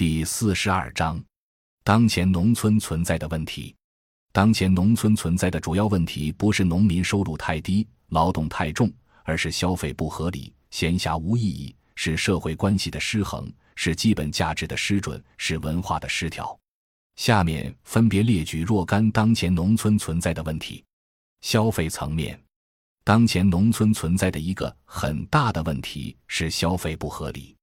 第四十二章，当前农村存在的问题。当前农村存在的主要问题不是农民收入太低、劳动太重，而是消费不合理、闲暇无意义，是社会关系的失衡，是基本价值的失准，是文化的失调。下面分别列举若干当前农村存在的问题。消费层面，当前农村存在的一个很大的问题是消费不合理。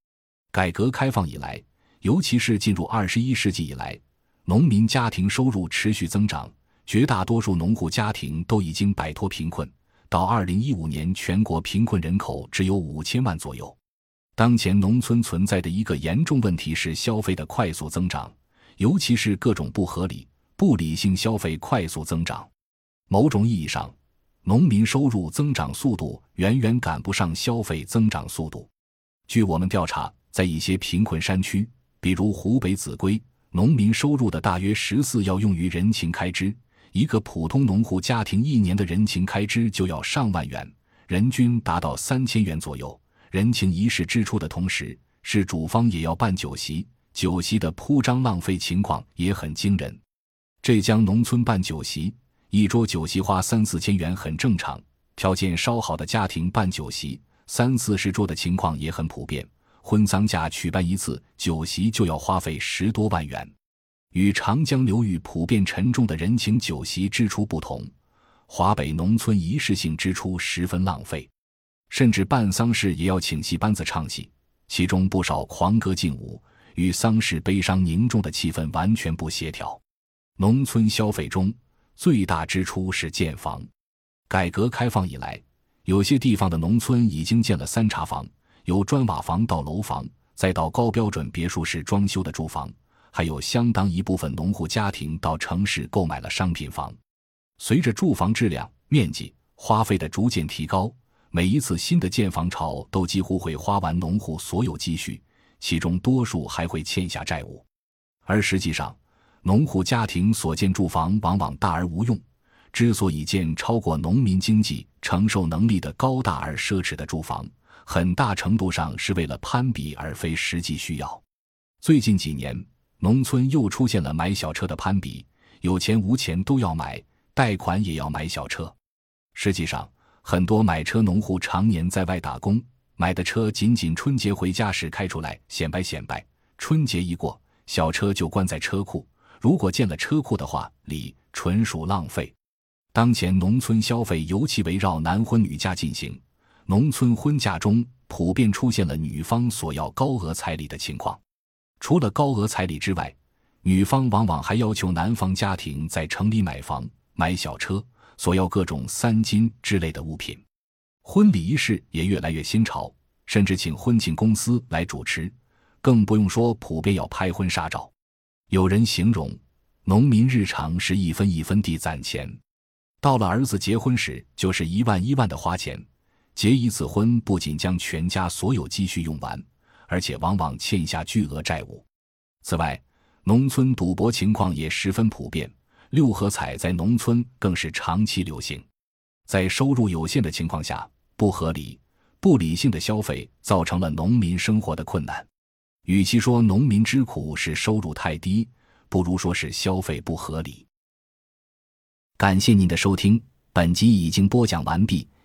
改革开放以来，尤其是进入二十一世纪以来，农民家庭收入持续增长。绝大多数农户家庭都已经摆脱贫困，到二零一五年，全国贫困人口只有五千万左右。当前农村存在的一个严重问题是消费的快速增长，尤其是各种不合理、不理性消费快速增长。某种意义上，农民收入增长速度远远赶不上消费增长速度。据我们调查，在一些贫困山区，比如湖北秭归，农民收入的大约十四要用于人情开支。一个普通农户家庭一年的人情开支就要上万元，人均达到三千元左右。人情仪式支出的同时，是主方也要办酒席，酒席的铺张浪费情况也很惊人。浙江农村办酒席，一桌酒席花三四千元很正常，条件稍好的家庭办酒席，三四十桌的情况也很普遍。婚丧嫁举办一次酒席就要花费十多万元。与长江流域普遍沉重的人情酒席支出不同，华北农村仪式性支出十分浪费，甚至办丧事也要请戏班子唱戏，其中不少狂歌劲舞，与丧事悲伤凝重的气氛完全不协调。农村消费中最大支出是建房。改革开放以来，有些地方的农村已经建了三茶房，由砖瓦房到楼房，再到高标准别墅式装修的住房。还有相当一部分农户家庭到城市购买了商品房，随着住房质量、面积、花费的逐渐提高，每一次新的建房潮都几乎会花完农户所有积蓄，其中多数还会欠下债务。而实际上，农户家庭所建住房往往大而无用，之所以建超过农民经济承受能力的高大而奢侈的住房，很大程度上是为了攀比而非实际需要。最近几年。农村又出现了买小车的攀比，有钱无钱都要买，贷款也要买小车。实际上，很多买车农户常年在外打工，买的车仅仅春节回家时开出来显摆显摆，春节一过，小车就关在车库。如果建了车库的话，里纯属浪费。当前农村消费尤其围绕男婚女嫁进行，农村婚嫁中普遍出现了女方索要高额彩礼的情况。除了高额彩礼之外，女方往往还要求男方家庭在城里买房、买小车，索要各种三金之类的物品。婚礼仪式也越来越新潮，甚至请婚庆公司来主持，更不用说普遍要拍婚纱照。有人形容，农民日常是一分一分地攒钱，到了儿子结婚时，就是一万一万的花钱。结一次婚，不仅将全家所有积蓄用完。而且往往欠下巨额债务。此外，农村赌博情况也十分普遍，六合彩在农村更是长期流行。在收入有限的情况下，不合理、不理性的消费造成了农民生活的困难。与其说农民之苦是收入太低，不如说是消费不合理。感谢您的收听，本集已经播讲完毕。